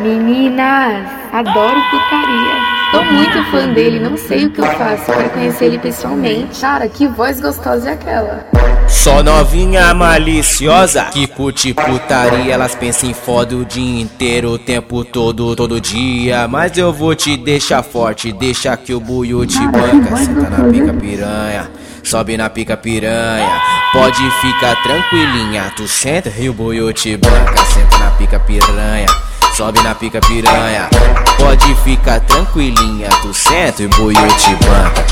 Meninas, adoro putaria. Tô muito fã dele, não sei o que eu faço. Quero conhecer ele pessoalmente. Cara, que voz gostosa é aquela? Só novinha maliciosa que curte putaria. Elas pensam em foda o dia inteiro, o tempo todo, todo dia. Mas eu vou te deixar forte, deixa que o buio te banca. Senta na pica piranha, sobe na pica piranha. Pode ficar tranquilinha, tu senta e o buio te banca. Sobe na pica piranha, pode ficar tranquilinha, tu senta e buio te banca.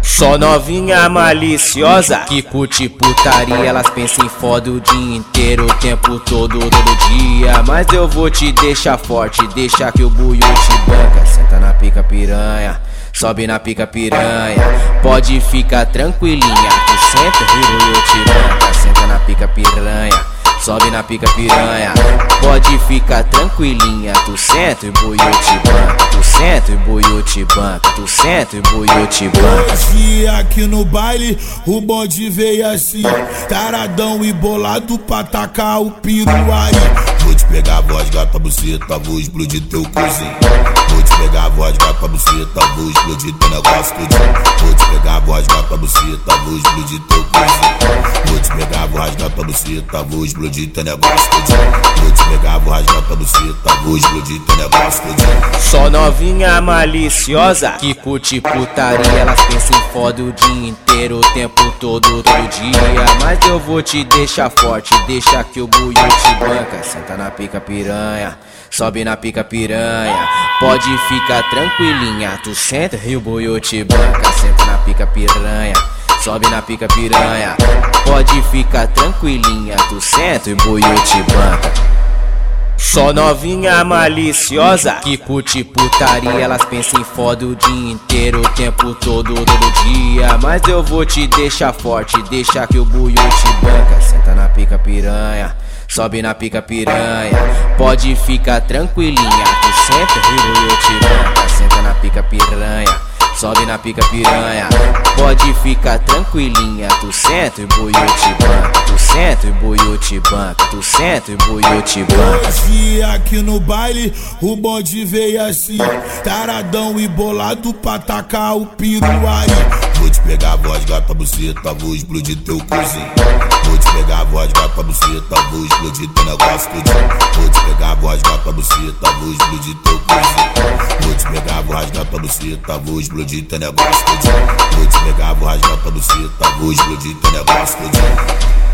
Só novinha maliciosa que curte putaria. Elas pensam em foda o dia inteiro, o tempo todo, todo dia. Mas eu vou te deixar forte, deixa que o buio te banca. Senta na pica piranha, sobe na pica piranha. Pode ficar tranquilinha, tu senta e o buio te banca. Senta na pica piranha. Sobe na pica piranha, pode ficar tranquilinha. Tu senta e buio te tu senta e buio te tu senta e buio te banca. Hoje aqui no baile, o bonde veio assim, taradão e bolado pra tacar o piru aí. Vou te pegar a voz, gata buceta, vou explodir teu cozinho. Vou te pegar a voz, gata buceta, vou explodir teu negócio tudinho. Vou te pegar a voz, gata buceta, vou explodir teu cozinho. Vou te pegar a voz, gata buceta, vou explodir teu negócio. Vou te pegar a voz, gata buceta, vou explodir teu negócio. Só novinha maliciosa que curte putaria. Elas pensam foda o dia inteiro, o tempo todo, todo dia. Mas eu vou te deixar forte, deixa que o buio te banca. Senta na pica piranha, sobe na pica piranha. Pode ficar tranquilinha, tu senta e o buio te banca. Senta na pica piranha. Sobe na pica piranha, pode ficar tranquilinha, tu senta e o buio te banca. Só novinha maliciosa que curte putaria. Elas pensam em foda o dia inteiro, o tempo todo, todo dia. Mas eu vou te deixar forte, deixa que o buio te banca. Senta na pica piranha, sobe na pica piranha. Pode ficar tranquilinha, tu senta e o buio te banca. Senta na pica piranha. Sobe na pica piranha, pode ficar tranquilinha. Tu senta e buio te banca, tu senta e buio te banca, tu senta e buio te banca. Hoje aqui no baile, o bonde veio assim, taradão e bolado pra tacar o piru aí. Vou te pegar a voz, gata buceta, vou explodir teu cozinho. Vou te pegar a voz, gata buceta, vou explodir teu negócio tudinho. Vou te pegar a voz, gata buceta, vou explodir teu cozinho. Vou te pegar a voz, gata buceta, vou explodir teu negócio tudinho. Vou te pegar a voz, gata buceta, vou explodir teu negócio tudinho.